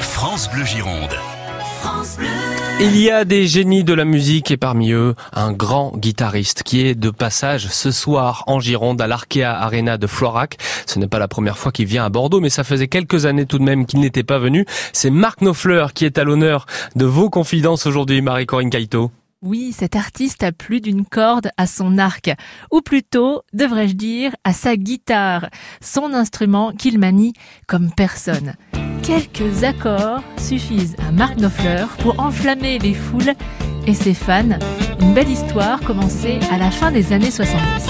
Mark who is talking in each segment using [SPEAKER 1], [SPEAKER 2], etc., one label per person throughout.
[SPEAKER 1] France Bleu Gironde.
[SPEAKER 2] Il y a des génies de la musique et parmi eux, un grand guitariste qui est de passage ce soir en Gironde à l'Arkea Arena de Florac. Ce n'est pas la première fois qu'il vient à Bordeaux, mais ça faisait quelques années tout de même qu'il n'était pas venu. C'est Marc Knopfler qui est à l'honneur de vos confidences aujourd'hui, Marie-Corinne Caïto.
[SPEAKER 3] Oui, cet artiste a plus d'une corde à son arc, ou plutôt, devrais-je dire, à sa guitare, son instrument qu'il manie comme personne. Quelques accords suffisent à Mark Knopfler pour enflammer les foules et ses fans. Une belle histoire commencée à la fin des années 70.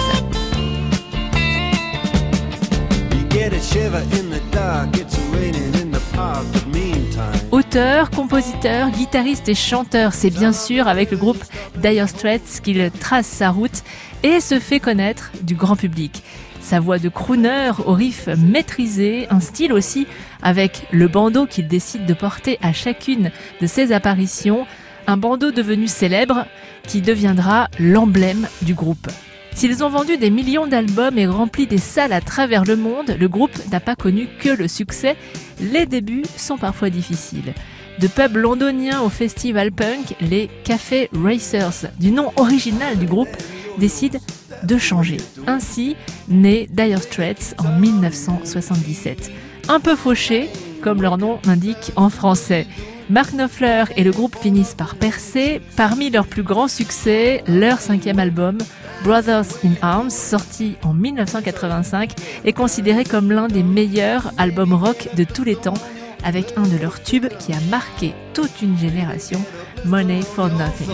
[SPEAKER 3] Auteur, compositeur, guitariste et chanteur, c'est bien sûr avec le groupe Dire Straits qu'il trace sa route et se fait connaître du grand public. Sa voix de crooner au riff maîtrisé, un style aussi avec le bandeau qu'il décide de porter à chacune de ses apparitions, un bandeau devenu célèbre qui deviendra l'emblème du groupe. S'ils ont vendu des millions d'albums et rempli des salles à travers le monde, le groupe n'a pas connu que le succès. Les débuts sont parfois difficiles. De pub londonien au festival punk, les Café Racers, du nom original du groupe, décident de changer. Ainsi naît Dire Straits en 1977. Un peu fauché, comme leur nom l'indique en français. Mark Knopfler et le groupe finissent par percer. Parmi leurs plus grands succès, leur cinquième album, Brothers in Arms, sorti en 1985, est considéré comme l'un des meilleurs albums rock de tous les temps, avec un de leurs tubes qui a marqué toute une génération, Money for Nothing.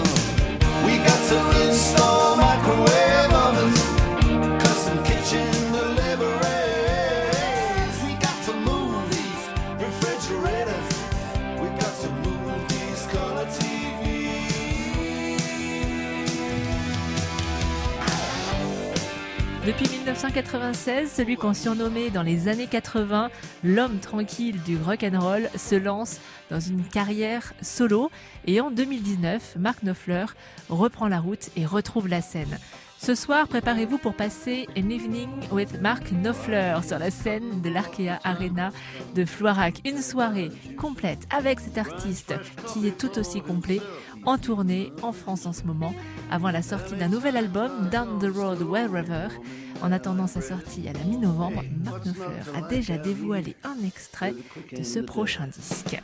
[SPEAKER 3] Depuis 1996, celui qu'on surnommait dans les années 80 l'homme tranquille du rock and roll se lance dans une carrière solo. Et en 2019, Mark Knopfler reprend la route et retrouve la scène. Ce soir, préparez-vous pour passer an evening with Mark Knopfler sur la scène de l'Arkea Arena de Floirac. Une soirée complète avec cet artiste qui est tout aussi complet en tournée en France en ce moment avant la sortie d'un nouvel album Down the Road Wherever. En attendant sa sortie à la mi-novembre, Mark Knopfler a déjà dévoilé un extrait de ce prochain disque.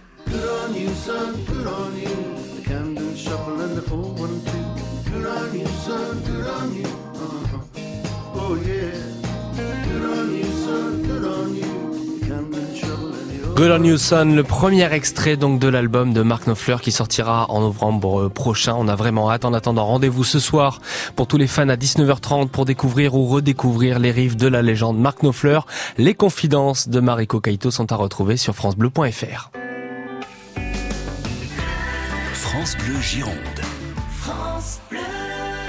[SPEAKER 2] Good on You Son, le premier extrait donc de l'album de Mark Knopfler qui sortira en novembre prochain. On a vraiment hâte. En attendant, rendez-vous ce soir pour tous les fans à 19h30 pour découvrir ou redécouvrir les rives de la légende Mark Knopfler. Les confidences de Mariko Kaito sont à retrouver sur francebleu.fr.
[SPEAKER 1] France Bleu Gironde. France Bleu.